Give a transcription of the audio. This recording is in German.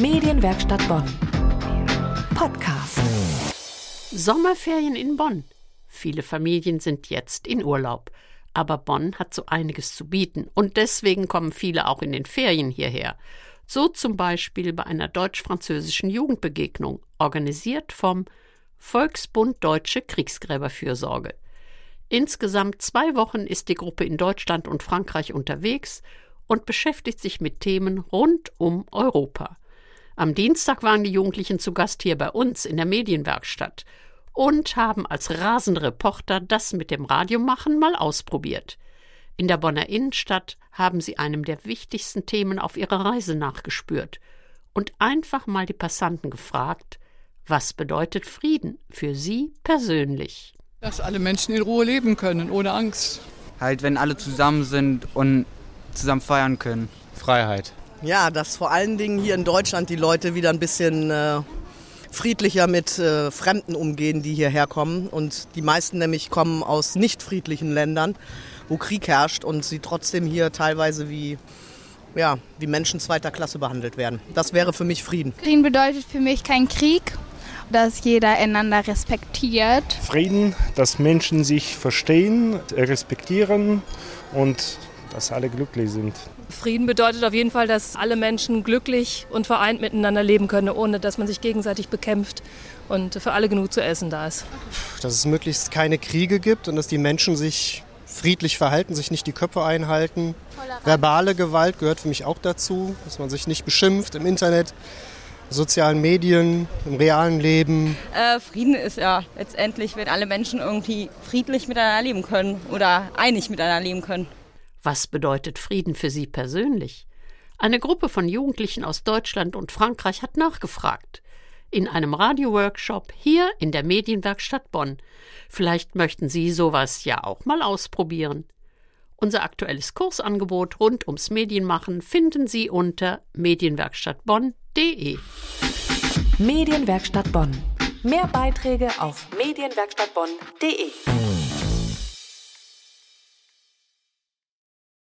Medienwerkstatt Bonn. Podcast. Sommerferien in Bonn. Viele Familien sind jetzt in Urlaub. Aber Bonn hat so einiges zu bieten und deswegen kommen viele auch in den Ferien hierher. So zum Beispiel bei einer deutsch-französischen Jugendbegegnung, organisiert vom Volksbund Deutsche Kriegsgräberfürsorge. Insgesamt zwei Wochen ist die Gruppe in Deutschland und Frankreich unterwegs und beschäftigt sich mit Themen rund um Europa. Am Dienstag waren die Jugendlichen zu Gast hier bei uns in der Medienwerkstatt und haben als rasende Reporter das mit dem Radiomachen mal ausprobiert. In der Bonner Innenstadt haben sie einem der wichtigsten Themen auf ihrer Reise nachgespürt und einfach mal die Passanten gefragt, was bedeutet Frieden für sie persönlich? Dass alle Menschen in Ruhe leben können, ohne Angst. Halt, wenn alle zusammen sind und zusammen feiern können. Freiheit. Ja, dass vor allen Dingen hier in Deutschland die Leute wieder ein bisschen äh, friedlicher mit äh, Fremden umgehen, die hierher kommen. Und die meisten nämlich kommen aus nicht friedlichen Ländern, wo Krieg herrscht und sie trotzdem hier teilweise wie, ja, wie Menschen zweiter Klasse behandelt werden. Das wäre für mich Frieden. Frieden bedeutet für mich kein Krieg, dass jeder einander respektiert. Frieden, dass Menschen sich verstehen, respektieren und dass alle glücklich sind. Frieden bedeutet auf jeden Fall, dass alle Menschen glücklich und vereint miteinander leben können, ohne dass man sich gegenseitig bekämpft und für alle genug zu essen da ist. Dass es möglichst keine Kriege gibt und dass die Menschen sich friedlich verhalten, sich nicht die Köpfe einhalten. Tolerant. Verbale Gewalt gehört für mich auch dazu, dass man sich nicht beschimpft im Internet, sozialen Medien, im realen Leben. Äh, Frieden ist ja letztendlich, wenn alle Menschen irgendwie friedlich miteinander leben können oder einig miteinander leben können. Was bedeutet Frieden für Sie persönlich? Eine Gruppe von Jugendlichen aus Deutschland und Frankreich hat nachgefragt. In einem Radioworkshop hier in der Medienwerkstatt Bonn. Vielleicht möchten Sie sowas ja auch mal ausprobieren. Unser aktuelles Kursangebot rund ums Medienmachen finden Sie unter medienwerkstattbonn.de. Medienwerkstatt Bonn. Mehr Beiträge auf medienwerkstattbonn.de.